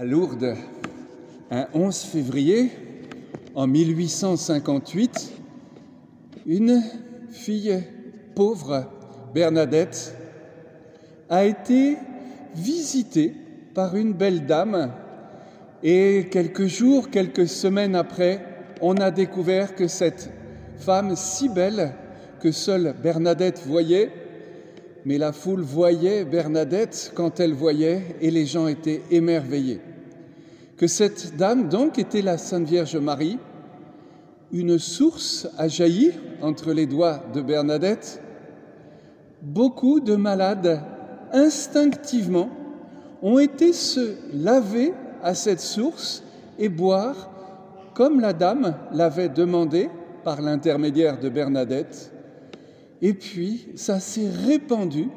À Lourdes, un 11 février, en 1858, une fille pauvre, Bernadette, a été visitée par une belle dame et quelques jours, quelques semaines après, on a découvert que cette femme si belle que seule Bernadette voyait, mais la foule voyait Bernadette quand elle voyait et les gens étaient émerveillés. Que cette dame donc était la Sainte Vierge Marie, une source a jailli entre les doigts de Bernadette. Beaucoup de malades, instinctivement, ont été se laver à cette source et boire comme la dame l'avait demandé par l'intermédiaire de Bernadette. Et puis, ça s'est répandu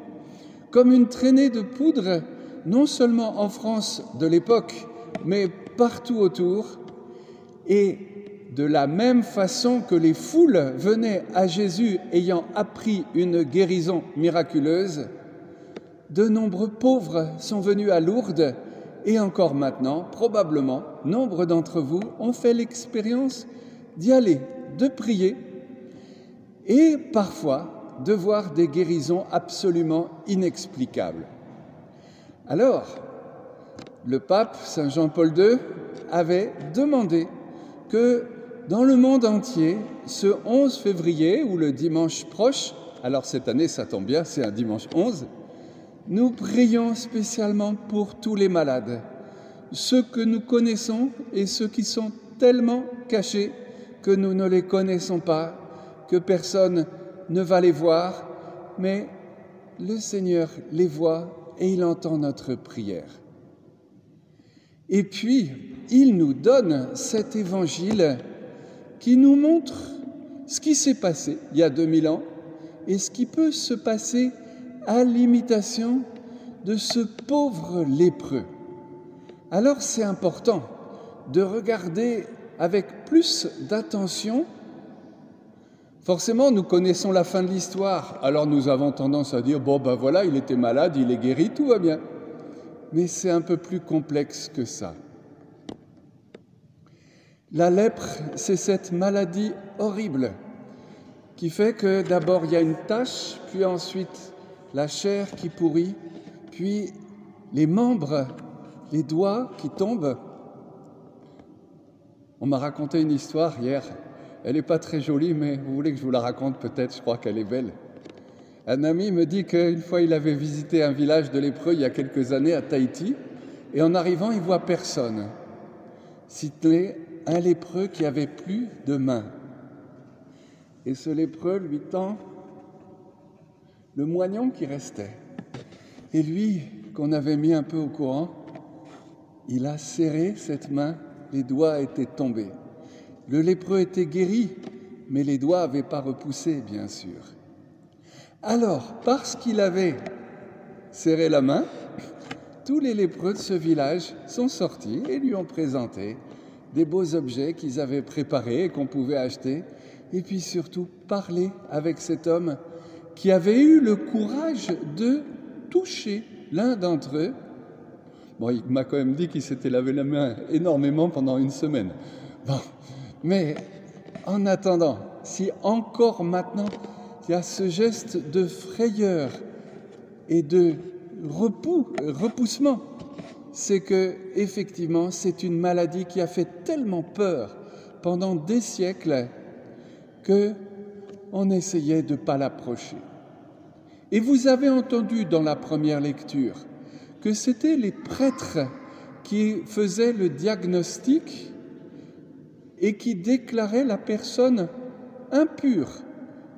comme une traînée de poudre, non seulement en France de l'époque, mais partout autour. Et de la même façon que les foules venaient à Jésus ayant appris une guérison miraculeuse, de nombreux pauvres sont venus à Lourdes et encore maintenant, probablement, nombre d'entre vous ont fait l'expérience d'y aller, de prier et parfois de voir des guérisons absolument inexplicables. Alors, le pape Saint Jean-Paul II avait demandé que dans le monde entier, ce 11 février ou le dimanche proche, alors cette année ça tombe bien, c'est un dimanche 11, nous prions spécialement pour tous les malades, ceux que nous connaissons et ceux qui sont tellement cachés que nous ne les connaissons pas, que personne ne va les voir, mais le Seigneur les voit et il entend notre prière. Et puis, il nous donne cet évangile qui nous montre ce qui s'est passé il y a 2000 ans et ce qui peut se passer à l'imitation de ce pauvre lépreux. Alors c'est important de regarder avec plus d'attention. Forcément, nous connaissons la fin de l'histoire, alors nous avons tendance à dire, bon ben voilà, il était malade, il est guéri, tout va bien. Mais c'est un peu plus complexe que ça. La lèpre, c'est cette maladie horrible qui fait que d'abord il y a une tache, puis ensuite la chair qui pourrit, puis les membres, les doigts qui tombent. On m'a raconté une histoire hier. Elle n'est pas très jolie, mais vous voulez que je vous la raconte peut-être, je crois qu'elle est belle. Un ami me dit qu'une fois il avait visité un village de lépreux il y a quelques années à Tahiti, et en arrivant il voit personne. C'était un lépreux qui avait plus de mains. Et ce lépreux lui tend le moignon qui restait. Et lui, qu'on avait mis un peu au courant, il a serré cette main, les doigts étaient tombés. Le lépreux était guéri, mais les doigts n'avaient pas repoussé, bien sûr. Alors, parce qu'il avait serré la main, tous les lépreux de ce village sont sortis et lui ont présenté des beaux objets qu'ils avaient préparés et qu'on pouvait acheter, et puis surtout parler avec cet homme qui avait eu le courage de toucher l'un d'entre eux. Bon, il m'a quand même dit qu'il s'était lavé la main énormément pendant une semaine. Bon, mais en attendant, si encore maintenant il y a ce geste de frayeur et de repoussement, c'est que effectivement c'est une maladie qui a fait tellement peur pendant des siècles que on essayait de ne pas l'approcher. Et vous avez entendu dans la première lecture que c'était les prêtres qui faisaient le diagnostic et qui déclaraient la personne impure,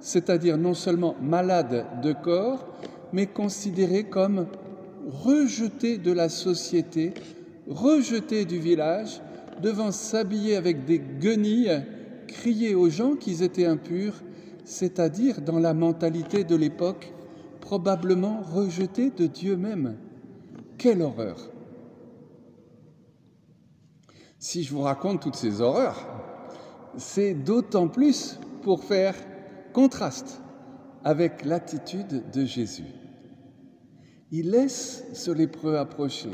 c'est-à-dire non seulement malade de corps, mais considérée comme rejetée de la société, rejetée du village, devant s'habiller avec des guenilles, crier aux gens qu'ils étaient impurs c'est-à-dire dans la mentalité de l'époque, probablement rejetée de Dieu même. Quelle horreur Si je vous raconte toutes ces horreurs, c'est d'autant plus pour faire contraste avec l'attitude de Jésus. Il laisse ce lépreux approcher,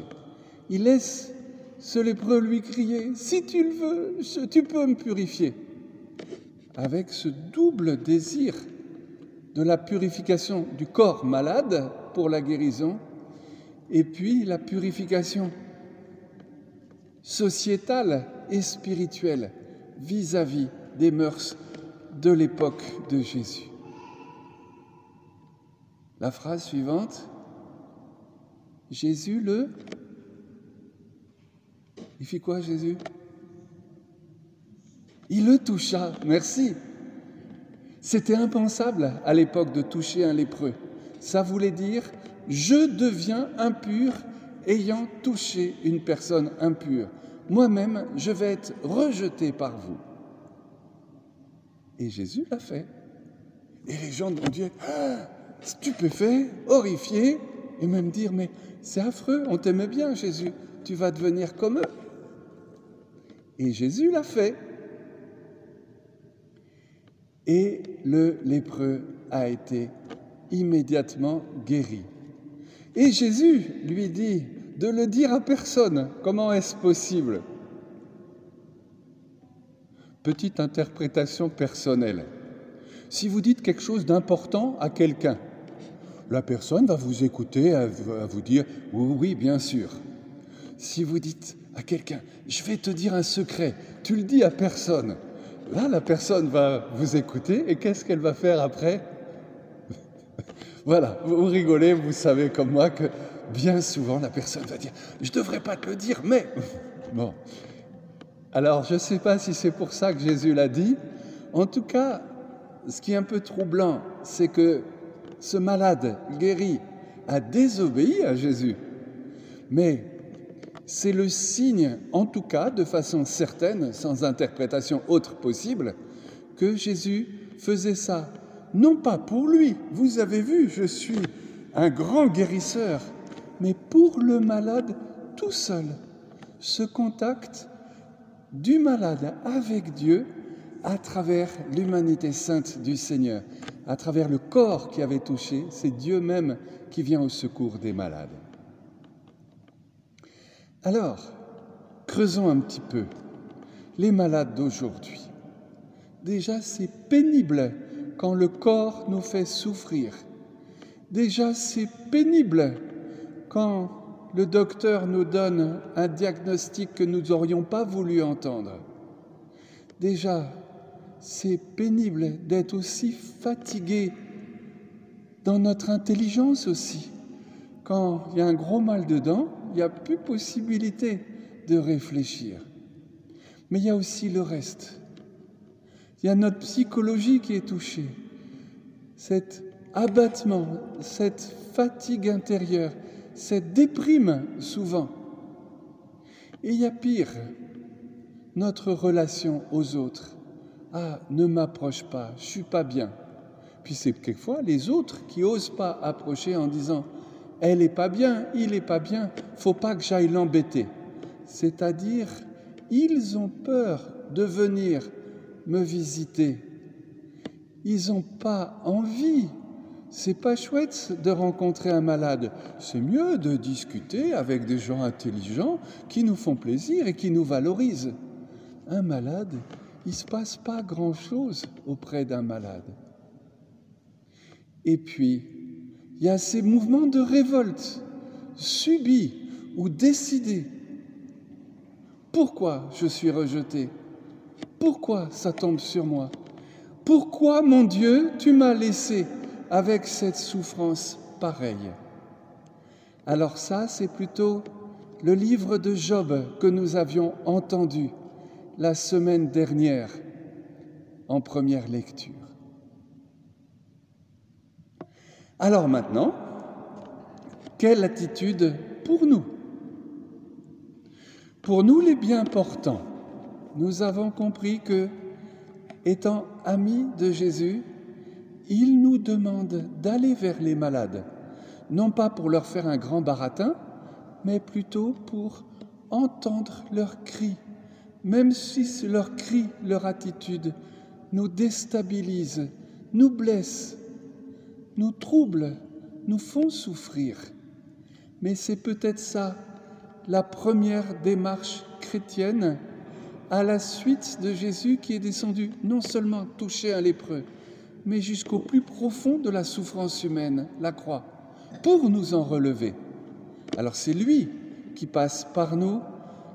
il laisse ce lépreux lui criait, Si tu le veux, tu peux me purifier. Avec ce double désir de la purification du corps malade pour la guérison, et puis la purification sociétale et spirituelle vis-à-vis des mœurs de l'époque de Jésus. La phrase suivante, Jésus le... Il fit quoi Jésus? Il le toucha, merci. C'était impensable à l'époque de toucher un lépreux. Ça voulait dire je deviens impur ayant touché une personne impure. Moi-même, je vais être rejeté par vous. Et Jésus l'a fait. Et les gens ont être ah, stupéfaits, horrifiés, et même dire, mais c'est affreux, on t'aimait bien Jésus, tu vas devenir comme eux. Et Jésus l'a fait. Et le lépreux a été immédiatement guéri. Et Jésus lui dit de le dire à personne. Comment est-ce possible? Petite interprétation personnelle. Si vous dites quelque chose d'important à quelqu'un, la personne va vous écouter, à vous dire oui, oui, bien sûr. Si vous dites à quelqu'un, je vais te dire un secret, tu le dis à personne, là, la personne va vous écouter et qu'est-ce qu'elle va faire après? Voilà, vous rigolez, vous savez comme moi que bien souvent la personne va dire, je ne devrais pas te le dire, mais... Bon, alors, je ne sais pas si c'est pour ça que Jésus l'a dit. En tout cas, ce qui est un peu troublant, c'est que ce malade guéri a désobéi à Jésus. Mais c'est le signe, en tout cas, de façon certaine, sans interprétation autre possible, que Jésus faisait ça. Non pas pour lui, vous avez vu, je suis un grand guérisseur, mais pour le malade tout seul. Ce contact du malade avec Dieu à travers l'humanité sainte du Seigneur, à travers le corps qui avait touché, c'est Dieu même qui vient au secours des malades. Alors, creusons un petit peu les malades d'aujourd'hui. Déjà, c'est pénible quand le corps nous fait souffrir. Déjà, c'est pénible quand le docteur nous donne un diagnostic que nous n'aurions pas voulu entendre. Déjà, c'est pénible d'être aussi fatigué dans notre intelligence aussi. Quand il y a un gros mal dedans, il n'y a plus possibilité de réfléchir. Mais il y a aussi le reste. Il y a notre psychologie qui est touchée. Cet abattement, cette fatigue intérieure, cette déprime souvent. Et il y a pire, notre relation aux autres. Ah, ne m'approche pas, je suis pas bien. Puis c'est quelquefois les autres qui osent pas approcher en disant elle est pas bien, il est pas bien, faut pas que j'aille l'embêter. C'est-à-dire ils ont peur de venir me visiter. Ils n'ont pas envie c'est pas chouette de rencontrer un malade. C'est mieux de discuter avec des gens intelligents qui nous font plaisir et qui nous valorisent. Un malade, il ne se passe pas grand-chose auprès d'un malade. Et puis, il y a ces mouvements de révolte subis ou décidés. Pourquoi je suis rejeté? Pourquoi ça tombe sur moi? Pourquoi, mon Dieu, tu m'as laissé? Avec cette souffrance pareille. Alors ça, c'est plutôt le livre de Job que nous avions entendu la semaine dernière en première lecture. Alors maintenant, quelle attitude pour nous? Pour nous les bien portants, nous avons compris que, étant amis de Jésus, il nous demande d'aller vers les malades, non pas pour leur faire un grand baratin, mais plutôt pour entendre leurs cris, même si leurs cris, leur attitude nous déstabilise, nous blesse, nous trouble, nous font souffrir. Mais c'est peut-être ça la première démarche chrétienne à la suite de Jésus qui est descendu non seulement toucher un lépreux, mais jusqu'au plus profond de la souffrance humaine, la croix, pour nous en relever. Alors c'est lui qui passe par nous,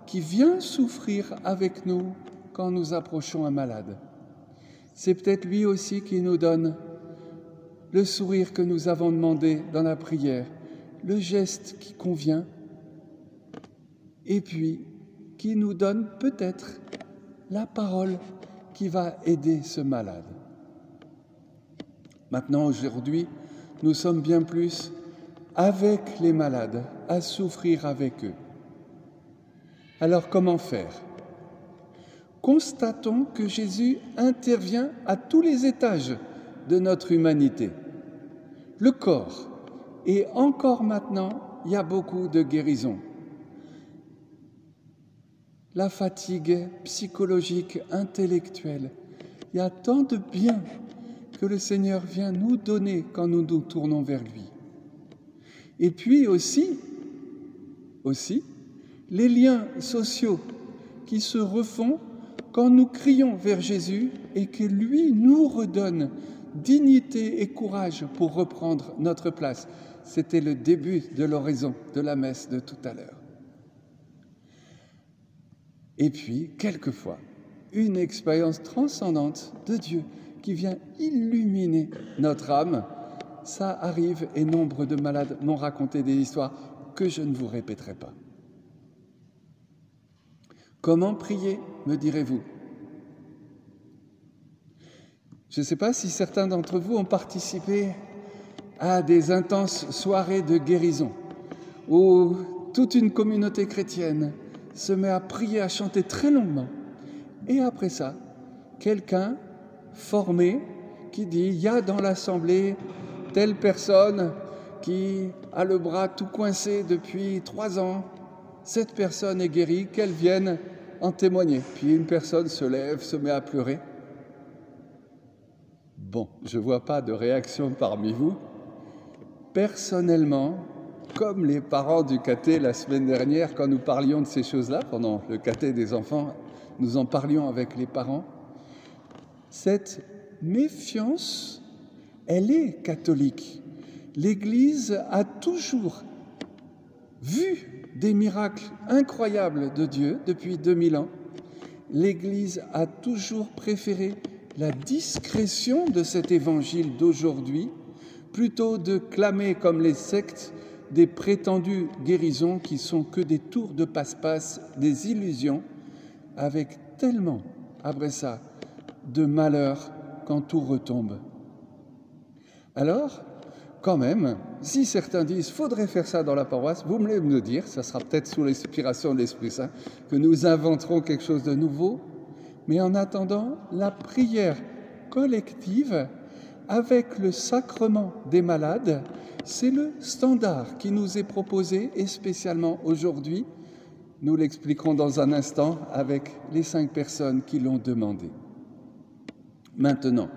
qui vient souffrir avec nous quand nous approchons un malade. C'est peut-être lui aussi qui nous donne le sourire que nous avons demandé dans la prière, le geste qui convient, et puis qui nous donne peut-être la parole qui va aider ce malade. Maintenant, aujourd'hui, nous sommes bien plus avec les malades, à souffrir avec eux. Alors comment faire? Constatons que Jésus intervient à tous les étages de notre humanité. Le corps, et encore maintenant, il y a beaucoup de guérisons la fatigue psychologique, intellectuelle. Il y a tant de bien que le Seigneur vient nous donner quand nous nous tournons vers lui. Et puis aussi, aussi, les liens sociaux qui se refont quand nous crions vers Jésus et que lui nous redonne dignité et courage pour reprendre notre place. C'était le début de l'oraison de la messe de tout à l'heure. Et puis, quelquefois, une expérience transcendante de Dieu qui vient illuminer notre âme. Ça arrive et nombre de malades m'ont raconté des histoires que je ne vous répéterai pas. Comment prier, me direz-vous? Je ne sais pas si certains d'entre vous ont participé à des intenses soirées de guérison où toute une communauté chrétienne se met à prier, à chanter très longuement. Et après ça, quelqu'un formé qui dit, il y a dans l'assemblée telle personne qui a le bras tout coincé depuis trois ans, cette personne est guérie, qu'elle vienne en témoigner. Puis une personne se lève, se met à pleurer. Bon, je ne vois pas de réaction parmi vous. Personnellement, comme les parents du caté la semaine dernière, quand nous parlions de ces choses-là, pendant le caté des enfants, nous en parlions avec les parents, cette méfiance, elle est catholique. L'Église a toujours vu des miracles incroyables de Dieu depuis 2000 ans. L'Église a toujours préféré la discrétion de cet évangile d'aujourd'hui plutôt de clamer comme les sectes des prétendues guérisons qui sont que des tours de passe-passe, des illusions, avec tellement, après ça, de malheur quand tout retombe. Alors, quand même, si certains disent faudrait faire ça dans la paroisse, vous me le dire, ça sera peut-être sous l'inspiration de l'Esprit Saint que nous inventerons quelque chose de nouveau, mais en attendant, la prière collective avec le sacrement des malades, c'est le standard qui nous est proposé et spécialement aujourd'hui. Nous l'expliquerons dans un instant avec les cinq personnes qui l'ont demandé. Maintenant,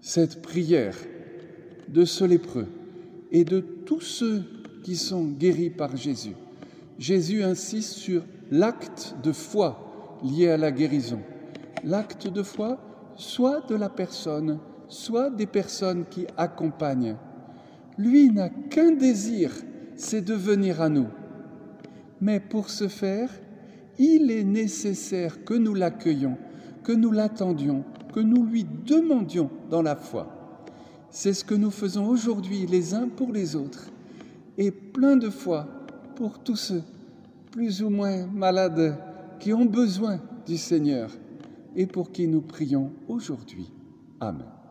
cette prière de ce lépreux et de tous ceux qui sont guéris par Jésus. Jésus insiste sur l'acte de foi lié à la guérison. L'acte de foi, soit de la personne, soit des personnes qui accompagnent. Lui n'a qu'un désir, c'est de venir à nous. Mais pour ce faire, il est nécessaire que nous l'accueillions, que nous l'attendions, que nous lui demandions dans la foi. C'est ce que nous faisons aujourd'hui les uns pour les autres, et plein de fois pour tous ceux, plus ou moins malades, qui ont besoin du Seigneur, et pour qui nous prions aujourd'hui. Amen.